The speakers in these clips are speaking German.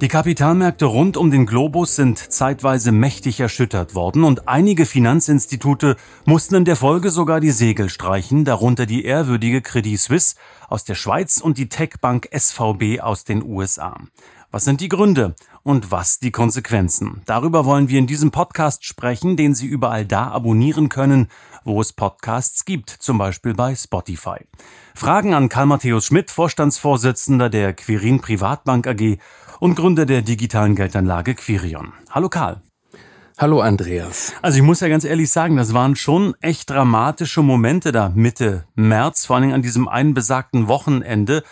Die Kapitalmärkte rund um den Globus sind zeitweise mächtig erschüttert worden und einige Finanzinstitute mussten in der Folge sogar die Segel streichen, darunter die ehrwürdige Credit Suisse aus der Schweiz und die Techbank SVB aus den USA. Was sind die Gründe und was die Konsequenzen? Darüber wollen wir in diesem Podcast sprechen, den Sie überall da abonnieren können, wo es Podcasts gibt, zum Beispiel bei Spotify. Fragen an Karl Matthäus Schmidt, Vorstandsvorsitzender der Quirin Privatbank AG und Gründer der digitalen Geldanlage Quirion. Hallo Karl. Hallo Andreas. Also ich muss ja ganz ehrlich sagen, das waren schon echt dramatische Momente da Mitte März, vor allem an diesem einen besagten Wochenende.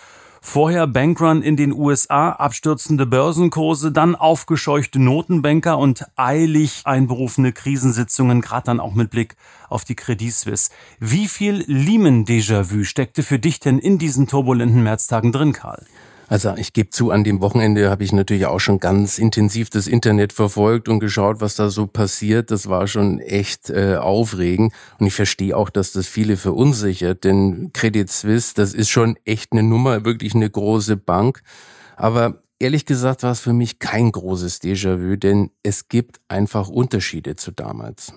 Vorher Bankrun in den USA, abstürzende Börsenkurse, dann aufgescheuchte Notenbanker und eilig einberufene Krisensitzungen, gerade dann auch mit Blick auf die Credit Suisse. Wie viel Lehman-Déjà-vu steckte für dich denn in diesen turbulenten Märztagen drin, Karl? Also ich gebe zu, an dem Wochenende habe ich natürlich auch schon ganz intensiv das Internet verfolgt und geschaut, was da so passiert. Das war schon echt äh, aufregend. Und ich verstehe auch, dass das viele verunsichert, denn Credit Suisse, das ist schon echt eine Nummer, wirklich eine große Bank. Aber ehrlich gesagt war es für mich kein großes Déjà-vu, denn es gibt einfach Unterschiede zu damals.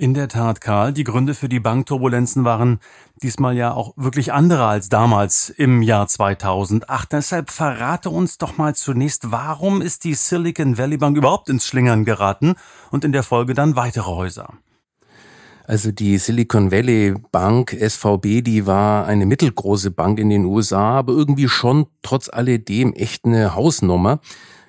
In der Tat, Karl, die Gründe für die Bankturbulenzen waren diesmal ja auch wirklich andere als damals im Jahr 2008. Deshalb verrate uns doch mal zunächst, warum ist die Silicon Valley Bank überhaupt ins Schlingern geraten und in der Folge dann weitere Häuser? Also die Silicon Valley Bank SVB, die war eine mittelgroße Bank in den USA, aber irgendwie schon trotz alledem echt eine Hausnummer.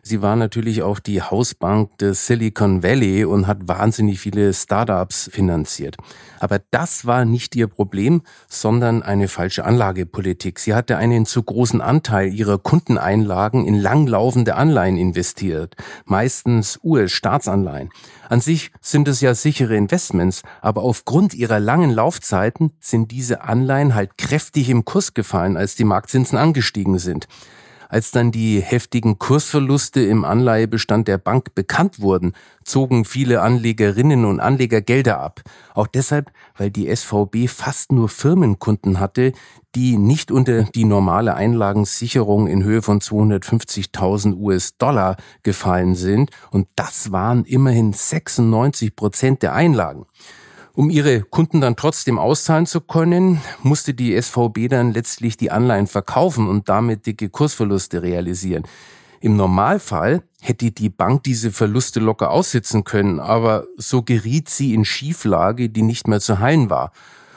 Sie war natürlich auch die Hausbank des Silicon Valley und hat wahnsinnig viele Startups finanziert. Aber das war nicht ihr Problem, sondern eine falsche Anlagepolitik. Sie hatte einen zu großen Anteil ihrer Kundeneinlagen in langlaufende Anleihen investiert, meistens US-Staatsanleihen. An sich sind es ja sichere Investments, aber aufgrund ihrer langen Laufzeiten sind diese Anleihen halt kräftig im Kurs gefallen, als die Marktzinsen angestiegen sind. Als dann die heftigen Kursverluste im Anleihebestand der Bank bekannt wurden, zogen viele Anlegerinnen und Anleger Gelder ab. Auch deshalb, weil die SVB fast nur Firmenkunden hatte, die nicht unter die normale Einlagensicherung in Höhe von 250.000 US-Dollar gefallen sind. Und das waren immerhin 96 Prozent der Einlagen. Um ihre Kunden dann trotzdem auszahlen zu können, musste die SVB dann letztlich die Anleihen verkaufen und damit dicke Kursverluste realisieren. Im Normalfall hätte die Bank diese Verluste locker aussitzen können, aber so geriet sie in Schieflage, die nicht mehr zu heilen war.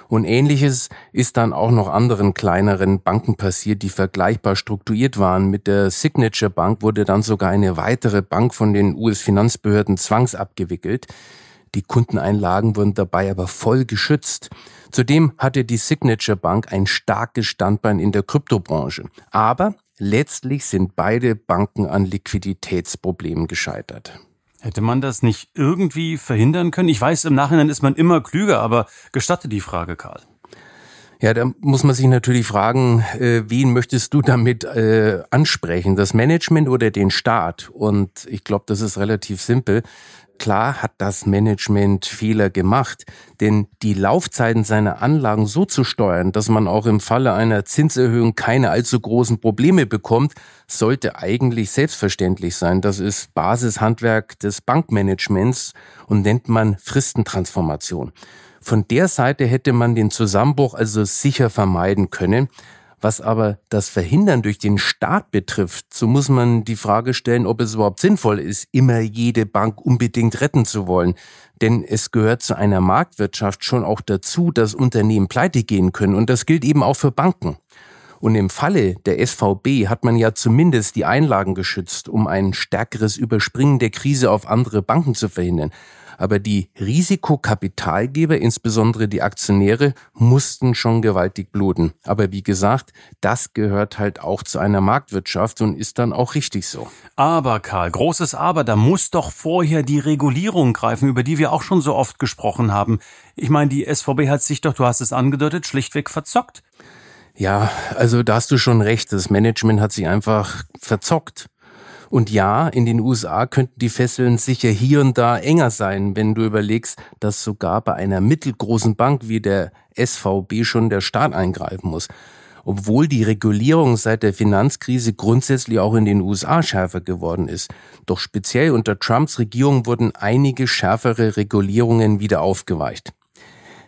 Und ähnliches ist dann auch noch anderen kleineren Banken passiert, die vergleichbar strukturiert waren. Mit der Signature Bank wurde dann sogar eine weitere Bank von den US-Finanzbehörden zwangsabgewickelt. Die Kundeneinlagen wurden dabei aber voll geschützt. Zudem hatte die Signature Bank ein starkes Standbein in der Kryptobranche. Aber letztlich sind beide Banken an Liquiditätsproblemen gescheitert. Hätte man das nicht irgendwie verhindern können? Ich weiß, im Nachhinein ist man immer klüger, aber gestatte die Frage, Karl. Ja, da muss man sich natürlich fragen, äh, wen möchtest du damit äh, ansprechen? Das Management oder den Staat? Und ich glaube, das ist relativ simpel. Klar hat das Management Fehler gemacht, denn die Laufzeiten seiner Anlagen so zu steuern, dass man auch im Falle einer Zinserhöhung keine allzu großen Probleme bekommt, sollte eigentlich selbstverständlich sein. Das ist Basishandwerk des Bankmanagements und nennt man Fristentransformation. Von der Seite hätte man den Zusammenbruch also sicher vermeiden können. Was aber das Verhindern durch den Staat betrifft, so muss man die Frage stellen, ob es überhaupt sinnvoll ist, immer jede Bank unbedingt retten zu wollen. Denn es gehört zu einer Marktwirtschaft schon auch dazu, dass Unternehmen pleite gehen können. Und das gilt eben auch für Banken. Und im Falle der SVB hat man ja zumindest die Einlagen geschützt, um ein stärkeres Überspringen der Krise auf andere Banken zu verhindern. Aber die Risikokapitalgeber, insbesondere die Aktionäre, mussten schon gewaltig bluten. Aber wie gesagt, das gehört halt auch zu einer Marktwirtschaft und ist dann auch richtig so. Aber Karl, großes Aber, da muss doch vorher die Regulierung greifen, über die wir auch schon so oft gesprochen haben. Ich meine, die SVB hat sich doch, du hast es angedeutet, schlichtweg verzockt. Ja, also da hast du schon recht. Das Management hat sich einfach verzockt. Und ja, in den USA könnten die Fesseln sicher hier und da enger sein, wenn du überlegst, dass sogar bei einer mittelgroßen Bank wie der SVB schon der Staat eingreifen muss. Obwohl die Regulierung seit der Finanzkrise grundsätzlich auch in den USA schärfer geworden ist. Doch speziell unter Trumps Regierung wurden einige schärfere Regulierungen wieder aufgeweicht.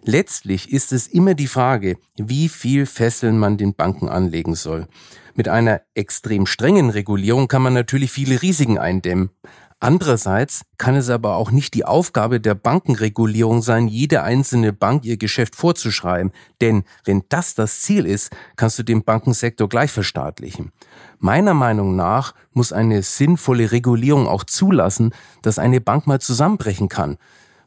Letztlich ist es immer die Frage, wie viel Fesseln man den Banken anlegen soll. Mit einer extrem strengen Regulierung kann man natürlich viele Risiken eindämmen. Andererseits kann es aber auch nicht die Aufgabe der Bankenregulierung sein, jede einzelne Bank ihr Geschäft vorzuschreiben. Denn wenn das das Ziel ist, kannst du den Bankensektor gleich verstaatlichen. Meiner Meinung nach muss eine sinnvolle Regulierung auch zulassen, dass eine Bank mal zusammenbrechen kann.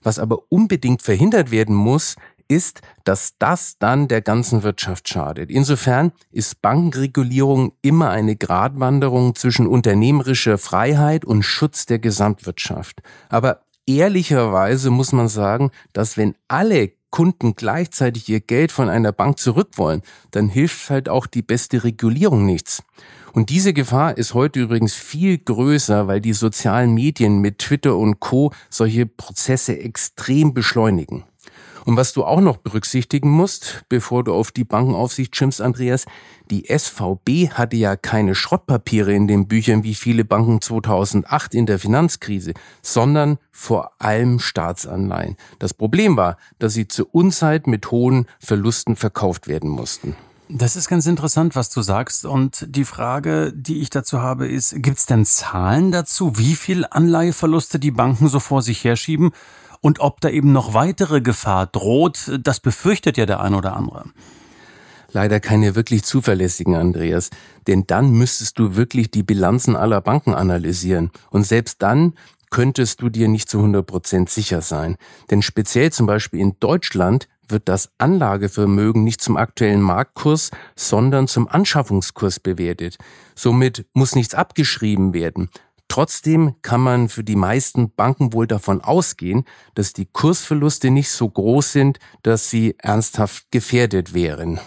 Was aber unbedingt verhindert werden muss, ist, dass das dann der ganzen Wirtschaft schadet. Insofern ist Bankenregulierung immer eine Gratwanderung zwischen unternehmerischer Freiheit und Schutz der Gesamtwirtschaft. Aber ehrlicherweise muss man sagen, dass wenn alle Kunden gleichzeitig ihr Geld von einer Bank zurück dann hilft halt auch die beste Regulierung nichts. Und diese Gefahr ist heute übrigens viel größer, weil die sozialen Medien mit Twitter und Co solche Prozesse extrem beschleunigen. Und was du auch noch berücksichtigen musst, bevor du auf die Bankenaufsicht schimpfst, Andreas, die SVB hatte ja keine Schrottpapiere in den Büchern wie viele Banken 2008 in der Finanzkrise, sondern vor allem Staatsanleihen. Das Problem war, dass sie zur Unzeit mit hohen Verlusten verkauft werden mussten. Das ist ganz interessant, was du sagst. Und die Frage, die ich dazu habe, ist, gibt es denn Zahlen dazu, wie viel Anleiheverluste die Banken so vor sich herschieben? Und ob da eben noch weitere Gefahr droht, das befürchtet ja der ein oder andere. Leider keine wirklich zuverlässigen, Andreas. Denn dann müsstest du wirklich die Bilanzen aller Banken analysieren. Und selbst dann könntest du dir nicht zu 100 Prozent sicher sein. Denn speziell zum Beispiel in Deutschland wird das Anlagevermögen nicht zum aktuellen Marktkurs, sondern zum Anschaffungskurs bewertet. Somit muss nichts abgeschrieben werden. Trotzdem kann man für die meisten Banken wohl davon ausgehen, dass die Kursverluste nicht so groß sind, dass sie ernsthaft gefährdet wären.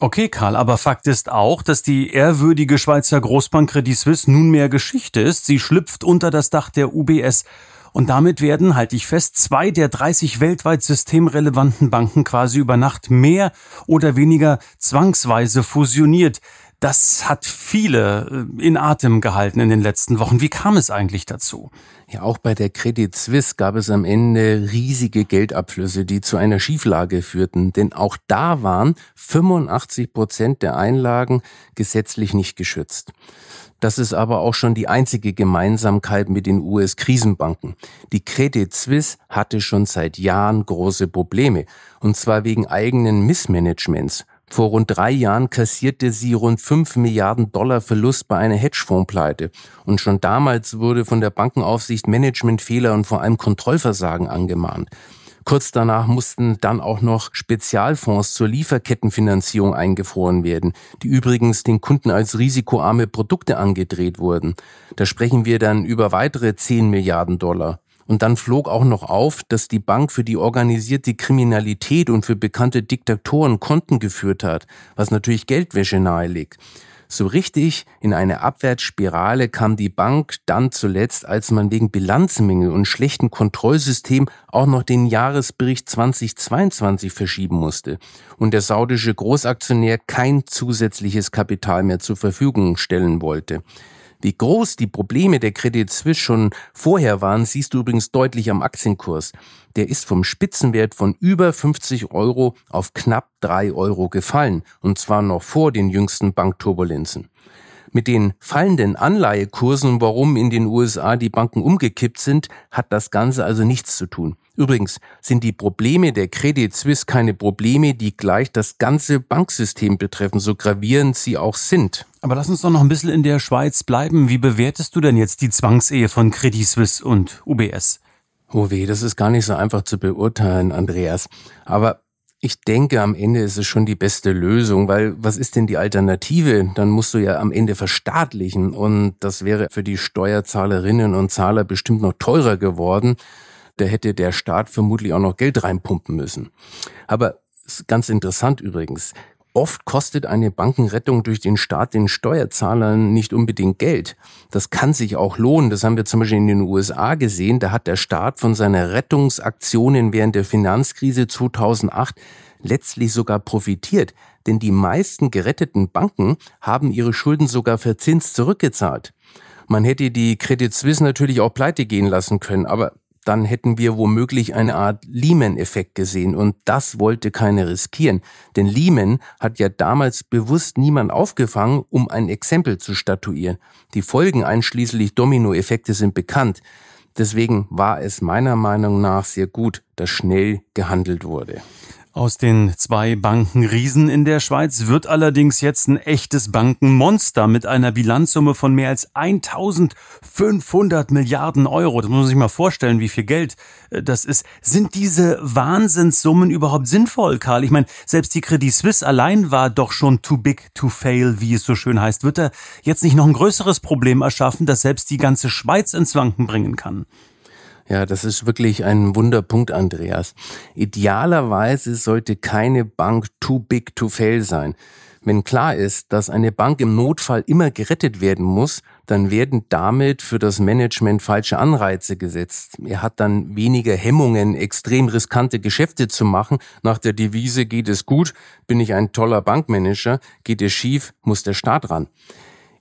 Okay, Karl, aber Fakt ist auch, dass die ehrwürdige Schweizer Großbank Credit Suisse nunmehr Geschichte ist. Sie schlüpft unter das Dach der UBS. Und damit werden, halte ich fest, zwei der 30 weltweit systemrelevanten Banken quasi über Nacht mehr oder weniger zwangsweise fusioniert. Das hat viele äh, in Atem gehalten in den letzten Wochen. Wie kam es eigentlich dazu? Ja, auch bei der Credit Suisse gab es am Ende riesige Geldabflüsse, die zu einer Schieflage führten. Denn auch da waren 85 Prozent der Einlagen gesetzlich nicht geschützt. Das ist aber auch schon die einzige Gemeinsamkeit mit den US-Krisenbanken. Die Credit Suisse hatte schon seit Jahren große Probleme. Und zwar wegen eigenen Missmanagements. Vor rund drei Jahren kassierte sie rund fünf Milliarden Dollar Verlust bei einer Hedgefondspleite. Und schon damals wurde von der Bankenaufsicht Managementfehler und vor allem Kontrollversagen angemahnt. Kurz danach mussten dann auch noch Spezialfonds zur Lieferkettenfinanzierung eingefroren werden, die übrigens den Kunden als risikoarme Produkte angedreht wurden. Da sprechen wir dann über weitere 10 Milliarden Dollar. Und dann flog auch noch auf, dass die Bank für die organisierte Kriminalität und für bekannte Diktatoren Konten geführt hat, was natürlich Geldwäsche nahelegt. So richtig in eine Abwärtsspirale kam die Bank dann zuletzt, als man wegen Bilanzmängel und schlechten Kontrollsystem auch noch den Jahresbericht 2022 verschieben musste und der saudische Großaktionär kein zusätzliches Kapital mehr zur Verfügung stellen wollte. Wie groß die Probleme der Credit Suisse schon vorher waren, siehst du übrigens deutlich am Aktienkurs. Der ist vom Spitzenwert von über 50 Euro auf knapp 3 Euro gefallen, und zwar noch vor den jüngsten Bankturbulenzen. Mit den fallenden Anleihekursen, warum in den USA die Banken umgekippt sind, hat das Ganze also nichts zu tun. Übrigens sind die Probleme der Credit Suisse keine Probleme, die gleich das ganze Banksystem betreffen, so gravierend sie auch sind. Aber lass uns doch noch ein bisschen in der Schweiz bleiben. Wie bewertest du denn jetzt die Zwangsehe von Credit Suisse und UBS? Oh weh, das ist gar nicht so einfach zu beurteilen, Andreas. Aber ich denke, am Ende ist es schon die beste Lösung, weil was ist denn die Alternative? Dann musst du ja am Ende verstaatlichen und das wäre für die Steuerzahlerinnen und Zahler bestimmt noch teurer geworden. Da hätte der Staat vermutlich auch noch Geld reinpumpen müssen. Aber ganz interessant übrigens. Oft kostet eine Bankenrettung durch den Staat den Steuerzahlern nicht unbedingt Geld. Das kann sich auch lohnen. Das haben wir zum Beispiel in den USA gesehen. Da hat der Staat von seiner Rettungsaktionen während der Finanzkrise 2008 letztlich sogar profitiert. Denn die meisten geretteten Banken haben ihre Schulden sogar verzinst zurückgezahlt. Man hätte die Credit Suisse natürlich auch pleite gehen lassen können, aber dann hätten wir womöglich eine Art Lehman-Effekt gesehen und das wollte keiner riskieren. Denn Lehman hat ja damals bewusst niemand aufgefangen, um ein Exempel zu statuieren. Die Folgen einschließlich Dominoeffekte sind bekannt. Deswegen war es meiner Meinung nach sehr gut, dass schnell gehandelt wurde. Aus den zwei Bankenriesen in der Schweiz wird allerdings jetzt ein echtes Bankenmonster mit einer Bilanzsumme von mehr als 1500 Milliarden Euro. Das muss man sich mal vorstellen, wie viel Geld äh, das ist. Sind diese Wahnsinnssummen überhaupt sinnvoll, Karl? Ich meine, selbst die Credit Suisse allein war doch schon too big to fail, wie es so schön heißt. Wird er jetzt nicht noch ein größeres Problem erschaffen, das selbst die ganze Schweiz ins Wanken bringen kann? Ja, das ist wirklich ein Wunderpunkt, Andreas. Idealerweise sollte keine Bank too big to fail sein. Wenn klar ist, dass eine Bank im Notfall immer gerettet werden muss, dann werden damit für das Management falsche Anreize gesetzt. Er hat dann weniger Hemmungen, extrem riskante Geschäfte zu machen. Nach der Devise geht es gut, bin ich ein toller Bankmanager, geht es schief, muss der Staat ran.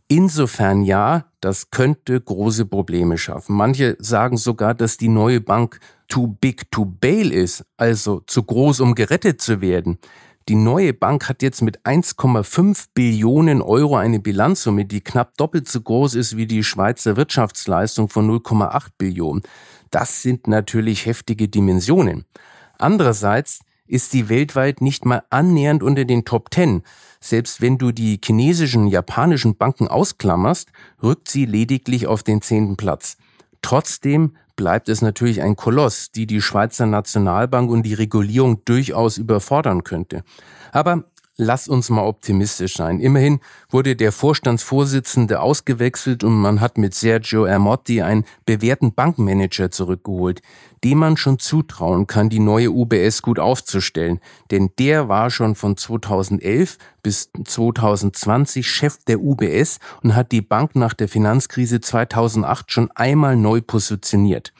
Insofern ja, das könnte große Probleme schaffen. Manche sagen sogar, dass die neue Bank too big to bail ist, also zu groß, um gerettet zu werden. Die neue Bank hat jetzt mit 1,5 Billionen Euro eine Bilanzsumme, die knapp doppelt so groß ist wie die Schweizer Wirtschaftsleistung von 0,8 Billionen. Das sind natürlich heftige Dimensionen. Andererseits ist sie weltweit nicht mal annähernd unter den Top Ten. Selbst wenn du die chinesischen, japanischen Banken ausklammerst, rückt sie lediglich auf den zehnten Platz. Trotzdem bleibt es natürlich ein Koloss, die die Schweizer Nationalbank und die Regulierung durchaus überfordern könnte. Aber lass uns mal optimistisch sein. Immerhin wurde der Vorstandsvorsitzende ausgewechselt und man hat mit Sergio Ermotti einen bewährten Bankmanager zurückgeholt, dem man schon zutrauen kann, die neue UBS gut aufzustellen. Denn der war schon von 2011 bis 2020 Chef der UBS und hat die Bank nach der Finanzkrise 2008 schon einmal neu positioniert.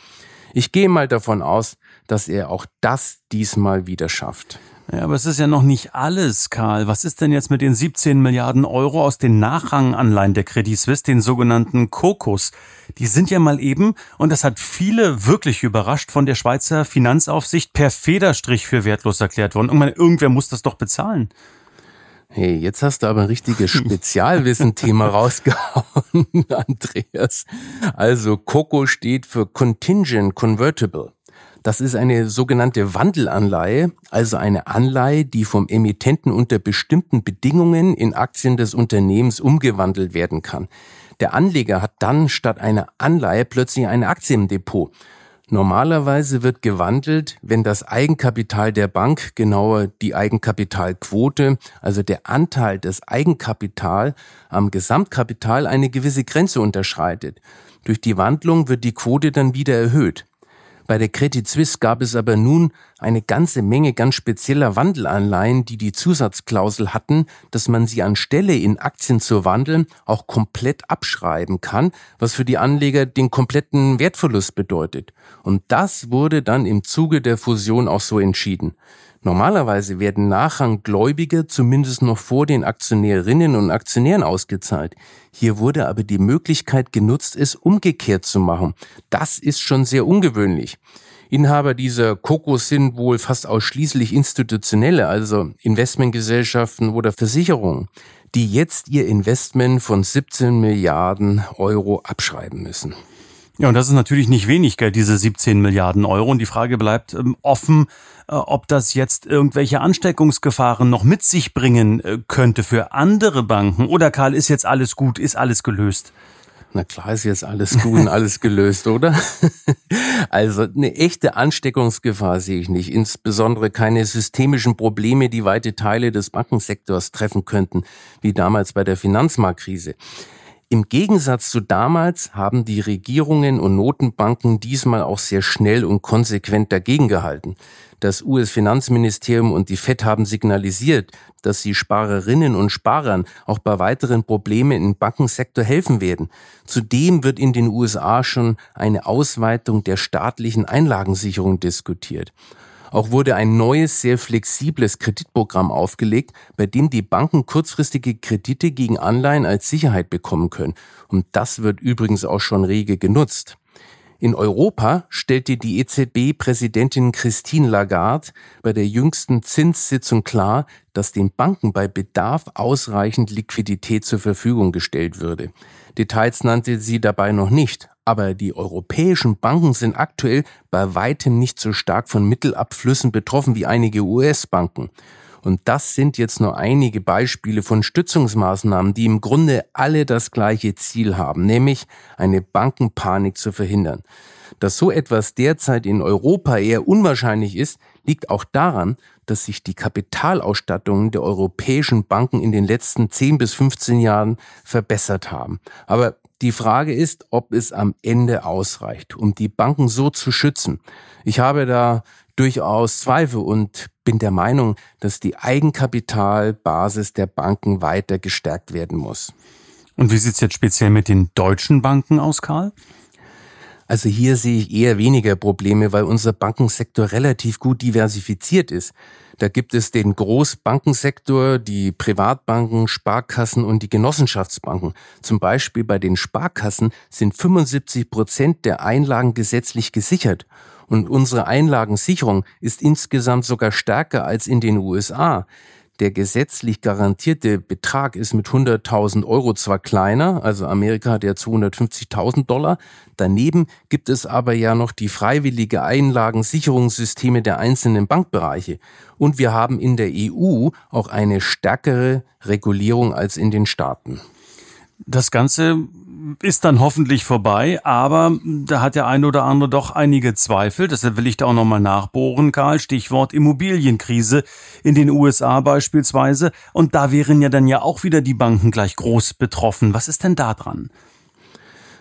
Ich gehe mal davon aus, dass er auch das diesmal wieder schafft. Ja, aber es ist ja noch nicht alles, Karl. Was ist denn jetzt mit den 17 Milliarden Euro aus den Nachranganleihen der Credit Suisse, den sogenannten Kokos? Die sind ja mal eben, und das hat viele wirklich überrascht, von der Schweizer Finanzaufsicht per Federstrich für wertlos erklärt worden. Und meine, irgendwer muss das doch bezahlen. Hey, jetzt hast du aber ein richtiges Spezialwissen-Thema rausgehauen, Andreas. Also Coco steht für Contingent Convertible. Das ist eine sogenannte Wandelanleihe, also eine Anleihe, die vom Emittenten unter bestimmten Bedingungen in Aktien des Unternehmens umgewandelt werden kann. Der Anleger hat dann statt einer Anleihe plötzlich eine Aktie im Depot. Normalerweise wird gewandelt, wenn das Eigenkapital der Bank, genauer die Eigenkapitalquote, also der Anteil des Eigenkapital am Gesamtkapital eine gewisse Grenze unterschreitet. Durch die Wandlung wird die Quote dann wieder erhöht. Bei der Credit Suisse gab es aber nun eine ganze Menge ganz spezieller Wandelanleihen, die die Zusatzklausel hatten, dass man sie anstelle in Aktien zu wandeln auch komplett abschreiben kann, was für die Anleger den kompletten Wertverlust bedeutet. Und das wurde dann im Zuge der Fusion auch so entschieden. Normalerweise werden Nachranggläubige zumindest noch vor den Aktionärinnen und Aktionären ausgezahlt. Hier wurde aber die Möglichkeit genutzt, es umgekehrt zu machen. Das ist schon sehr ungewöhnlich. Inhaber dieser Kokos sind wohl fast ausschließlich institutionelle, also Investmentgesellschaften oder Versicherungen. die jetzt ihr Investment von 17 Milliarden Euro abschreiben müssen. Ja, und das ist natürlich nicht wenig Geld, diese 17 Milliarden Euro. Und die Frage bleibt ähm, offen, äh, ob das jetzt irgendwelche Ansteckungsgefahren noch mit sich bringen äh, könnte für andere Banken. Oder Karl, ist jetzt alles gut, ist alles gelöst? Na klar ist jetzt alles gut und alles gelöst, oder? also eine echte Ansteckungsgefahr sehe ich nicht. Insbesondere keine systemischen Probleme, die weite Teile des Bankensektors treffen könnten, wie damals bei der Finanzmarktkrise. Im Gegensatz zu damals haben die Regierungen und Notenbanken diesmal auch sehr schnell und konsequent dagegen gehalten. Das US-Finanzministerium und die Fed haben signalisiert, dass sie Sparerinnen und Sparern auch bei weiteren Problemen im Bankensektor helfen werden. Zudem wird in den USA schon eine Ausweitung der staatlichen Einlagensicherung diskutiert. Auch wurde ein neues, sehr flexibles Kreditprogramm aufgelegt, bei dem die Banken kurzfristige Kredite gegen Anleihen als Sicherheit bekommen können. Und das wird übrigens auch schon rege genutzt. In Europa stellte die EZB-Präsidentin Christine Lagarde bei der jüngsten Zinssitzung klar, dass den Banken bei Bedarf ausreichend Liquidität zur Verfügung gestellt würde. Details nannte sie dabei noch nicht, aber die europäischen Banken sind aktuell bei weitem nicht so stark von Mittelabflüssen betroffen wie einige US-Banken. Und das sind jetzt nur einige Beispiele von Stützungsmaßnahmen, die im Grunde alle das gleiche Ziel haben, nämlich eine Bankenpanik zu verhindern. Dass so etwas derzeit in Europa eher unwahrscheinlich ist, liegt auch daran, dass sich die Kapitalausstattungen der europäischen Banken in den letzten 10 bis 15 Jahren verbessert haben. Aber die Frage ist, ob es am Ende ausreicht, um die Banken so zu schützen. Ich habe da durchaus Zweifel und bin der Meinung, dass die Eigenkapitalbasis der Banken weiter gestärkt werden muss. Und wie sieht's jetzt speziell mit den deutschen Banken aus, Karl? Also hier sehe ich eher weniger Probleme, weil unser Bankensektor relativ gut diversifiziert ist. Da gibt es den Großbankensektor, die Privatbanken, Sparkassen und die Genossenschaftsbanken. Zum Beispiel bei den Sparkassen sind 75 Prozent der Einlagen gesetzlich gesichert. Und unsere Einlagensicherung ist insgesamt sogar stärker als in den USA. Der gesetzlich garantierte Betrag ist mit 100.000 Euro zwar kleiner, also Amerika hat ja 250.000 Dollar. Daneben gibt es aber ja noch die freiwillige Einlagensicherungssysteme der einzelnen Bankbereiche. Und wir haben in der EU auch eine stärkere Regulierung als in den Staaten. Das Ganze ist dann hoffentlich vorbei, aber da hat der eine oder andere doch einige Zweifel. Deshalb will ich da auch nochmal nachbohren, Karl. Stichwort Immobilienkrise in den USA beispielsweise. Und da wären ja dann ja auch wieder die Banken gleich groß betroffen. Was ist denn da dran?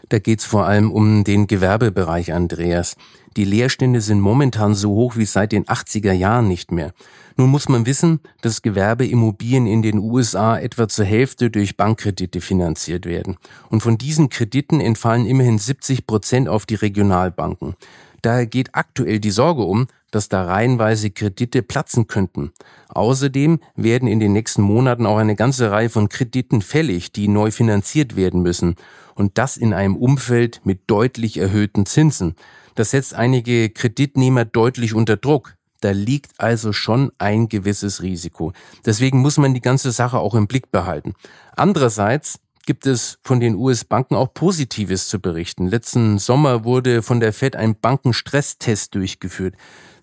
Da geht's vor allem um den Gewerbebereich, Andreas. Die Leerstände sind momentan so hoch wie seit den 80er Jahren nicht mehr. Nun muss man wissen, dass Gewerbeimmobilien in den USA etwa zur Hälfte durch Bankkredite finanziert werden. Und von diesen Krediten entfallen immerhin 70 Prozent auf die Regionalbanken. Daher geht aktuell die Sorge um, dass da reihenweise Kredite platzen könnten. Außerdem werden in den nächsten Monaten auch eine ganze Reihe von Krediten fällig, die neu finanziert werden müssen. Und das in einem Umfeld mit deutlich erhöhten Zinsen. Das setzt einige Kreditnehmer deutlich unter Druck. Da liegt also schon ein gewisses Risiko. Deswegen muss man die ganze Sache auch im Blick behalten. Andererseits gibt es von den US-Banken auch Positives zu berichten. Letzten Sommer wurde von der Fed ein Bankenstresstest durchgeführt.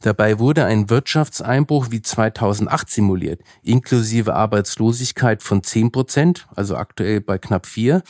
Dabei wurde ein Wirtschaftseinbruch wie 2008 simuliert, inklusive Arbeitslosigkeit von 10 Prozent, also aktuell bei knapp 4,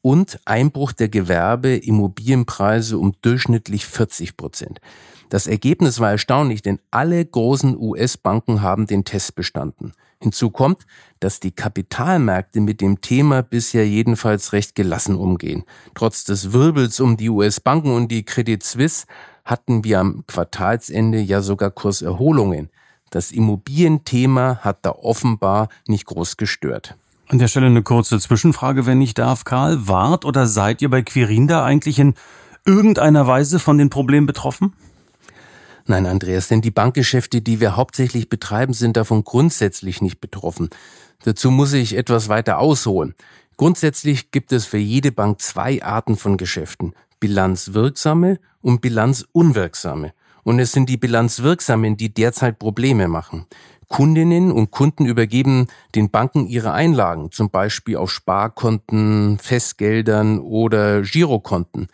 und Einbruch der Gewerbe, Immobilienpreise um durchschnittlich 40 Prozent. Das Ergebnis war erstaunlich, denn alle großen US-Banken haben den Test bestanden. Hinzu kommt, dass die Kapitalmärkte mit dem Thema bisher jedenfalls recht gelassen umgehen. Trotz des Wirbels um die US-Banken und die Credit Suisse hatten wir am Quartalsende ja sogar Kurserholungen. Das Immobilienthema hat da offenbar nicht groß gestört. An der Stelle eine kurze Zwischenfrage, wenn ich darf, Karl. Wart oder seid ihr bei Quirinda eigentlich in irgendeiner Weise von den Problemen betroffen? Nein, Andreas, denn die Bankgeschäfte, die wir hauptsächlich betreiben, sind davon grundsätzlich nicht betroffen. Dazu muss ich etwas weiter ausholen. Grundsätzlich gibt es für jede Bank zwei Arten von Geschäften. Bilanzwirksame und bilanzunwirksame. Und es sind die Bilanzwirksamen, die derzeit Probleme machen. Kundinnen und Kunden übergeben den Banken ihre Einlagen, zum Beispiel auf Sparkonten, Festgeldern oder Girokonten.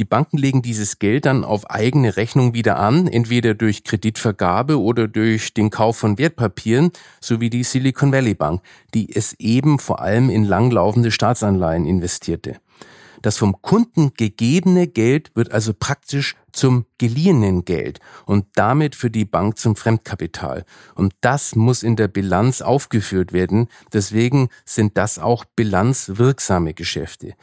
Die Banken legen dieses Geld dann auf eigene Rechnung wieder an, entweder durch Kreditvergabe oder durch den Kauf von Wertpapieren, sowie die Silicon Valley Bank, die es eben vor allem in langlaufende Staatsanleihen investierte. Das vom Kunden gegebene Geld wird also praktisch zum geliehenen Geld und damit für die Bank zum Fremdkapital. Und das muss in der Bilanz aufgeführt werden. Deswegen sind das auch bilanzwirksame Geschäfte.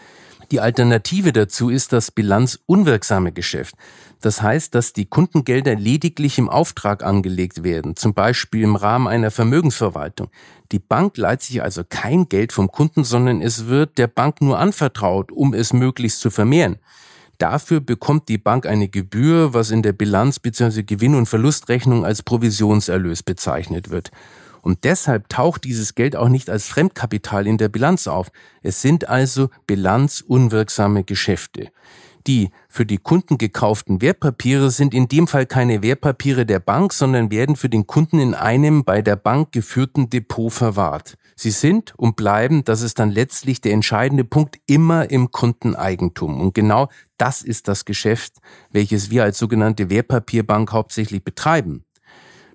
Die Alternative dazu ist das bilanzunwirksame Geschäft. Das heißt, dass die Kundengelder lediglich im Auftrag angelegt werden, zum Beispiel im Rahmen einer Vermögensverwaltung. Die Bank leiht sich also kein Geld vom Kunden, sondern es wird der Bank nur anvertraut, um es möglichst zu vermehren. Dafür bekommt die Bank eine Gebühr, was in der Bilanz bzw. Gewinn- und Verlustrechnung als Provisionserlös bezeichnet wird. Und deshalb taucht dieses Geld auch nicht als Fremdkapital in der Bilanz auf. Es sind also bilanzunwirksame Geschäfte. Die für die Kunden gekauften Wertpapiere sind in dem Fall keine Wertpapiere der Bank, sondern werden für den Kunden in einem bei der Bank geführten Depot verwahrt. Sie sind und bleiben, das ist dann letztlich der entscheidende Punkt, immer im Kundeneigentum. Und genau das ist das Geschäft, welches wir als sogenannte Wertpapierbank hauptsächlich betreiben.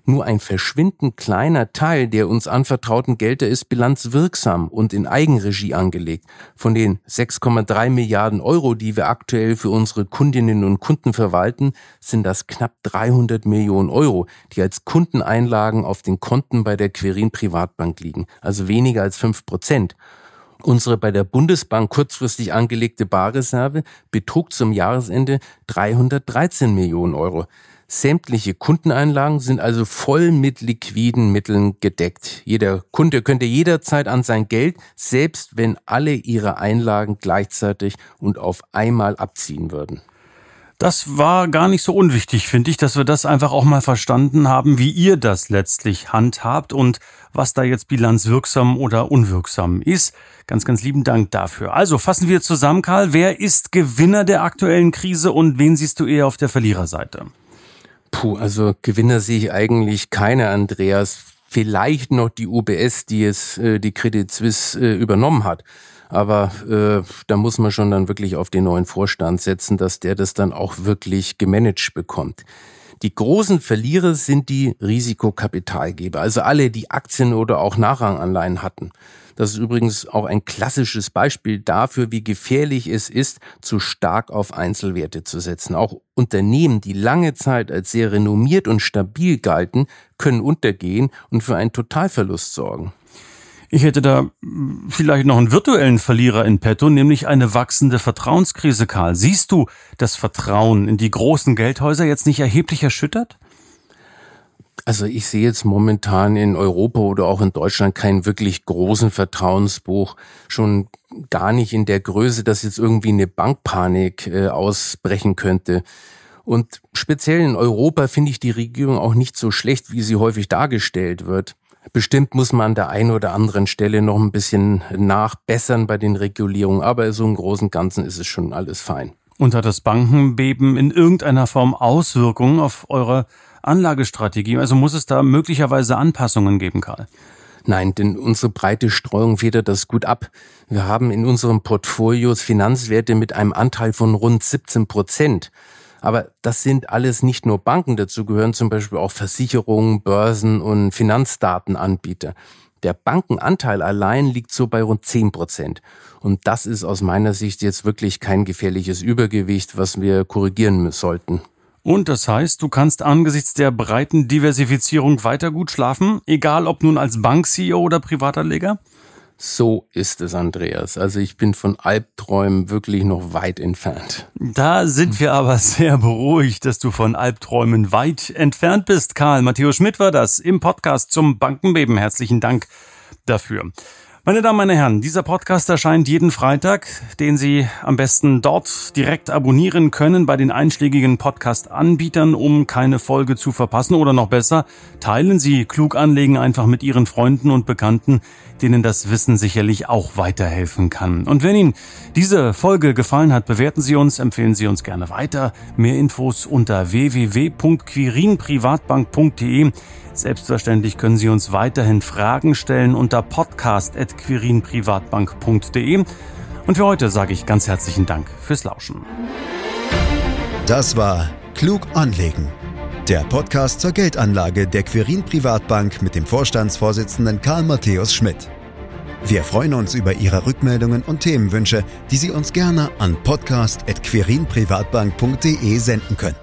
Nur ein verschwindend kleiner Teil der uns anvertrauten Gelder ist bilanzwirksam und in Eigenregie angelegt. Von den 6,3 Milliarden Euro, die wir aktuell für unsere Kundinnen und Kunden verwalten, sind das knapp 300 Millionen Euro, die als Kundeneinlagen auf den Konten bei der Querin Privatbank liegen, also weniger als fünf Prozent. Unsere bei der Bundesbank kurzfristig angelegte Barreserve betrug zum Jahresende 313 Millionen Euro. Sämtliche Kundeneinlagen sind also voll mit liquiden Mitteln gedeckt. Jeder Kunde könnte jederzeit an sein Geld, selbst wenn alle ihre Einlagen gleichzeitig und auf einmal abziehen würden. Das war gar nicht so unwichtig, finde ich, dass wir das einfach auch mal verstanden haben, wie ihr das letztlich handhabt und was da jetzt bilanzwirksam oder unwirksam ist. Ganz, ganz lieben Dank dafür. Also fassen wir zusammen, Karl. Wer ist Gewinner der aktuellen Krise und wen siehst du eher auf der Verliererseite? Puh, also Gewinner sehe ich eigentlich keine, Andreas. Vielleicht noch die UBS, die es äh, die Credit Suisse äh, übernommen hat. Aber äh, da muss man schon dann wirklich auf den neuen Vorstand setzen, dass der das dann auch wirklich gemanagt bekommt. Die großen Verlierer sind die Risikokapitalgeber, also alle, die Aktien oder auch Nachranganleihen hatten. Das ist übrigens auch ein klassisches Beispiel dafür, wie gefährlich es ist, zu stark auf Einzelwerte zu setzen. Auch Unternehmen, die lange Zeit als sehr renommiert und stabil galten, können untergehen und für einen Totalverlust sorgen. Ich hätte da vielleicht noch einen virtuellen Verlierer in petto, nämlich eine wachsende Vertrauenskrise, Karl. Siehst du das Vertrauen in die großen Geldhäuser jetzt nicht erheblich erschüttert? Also ich sehe jetzt momentan in Europa oder auch in Deutschland keinen wirklich großen Vertrauensbuch, schon gar nicht in der Größe, dass jetzt irgendwie eine Bankpanik äh, ausbrechen könnte. Und speziell in Europa finde ich die Regierung auch nicht so schlecht, wie sie häufig dargestellt wird. Bestimmt muss man an der einen oder anderen Stelle noch ein bisschen nachbessern bei den Regulierungen, aber so im Großen und Ganzen ist es schon alles fein. Und hat das Bankenbeben in irgendeiner Form Auswirkungen auf eure Anlagestrategie? Also muss es da möglicherweise Anpassungen geben, Karl? Nein, denn unsere breite Streuung federt das gut ab. Wir haben in unserem Portfolios Finanzwerte mit einem Anteil von rund 17 Prozent. Aber das sind alles nicht nur Banken, dazu gehören zum Beispiel auch Versicherungen, Börsen und Finanzdatenanbieter. Der Bankenanteil allein liegt so bei rund 10 Prozent. Und das ist aus meiner Sicht jetzt wirklich kein gefährliches Übergewicht, was wir korrigieren sollten. Und das heißt, du kannst angesichts der breiten Diversifizierung weiter gut schlafen, egal ob nun als Bank-CEO oder Privatanleger? So ist es, Andreas. Also ich bin von Albträumen wirklich noch weit entfernt. Da sind wir aber sehr beruhigt, dass du von Albträumen weit entfernt bist. Karl Matthias Schmidt war das im Podcast zum Bankenbeben. Herzlichen Dank dafür. Meine Damen, meine Herren, dieser Podcast erscheint jeden Freitag, den Sie am besten dort direkt abonnieren können bei den einschlägigen Podcast-Anbietern, um keine Folge zu verpassen. Oder noch besser, teilen Sie klug anlegen einfach mit Ihren Freunden und Bekannten, denen das Wissen sicherlich auch weiterhelfen kann. Und wenn Ihnen diese Folge gefallen hat, bewerten Sie uns, empfehlen Sie uns gerne weiter. Mehr Infos unter www.quirinprivatbank.de. Selbstverständlich können Sie uns weiterhin Fragen stellen unter podcast.quirinprivatbank.de. Und für heute sage ich ganz herzlichen Dank fürs Lauschen. Das war Klug anlegen. Der Podcast zur Geldanlage der Quirin Privatbank mit dem Vorstandsvorsitzenden Karl Matthäus Schmidt. Wir freuen uns über Ihre Rückmeldungen und Themenwünsche, die Sie uns gerne an podcast.quirinprivatbank.de senden können.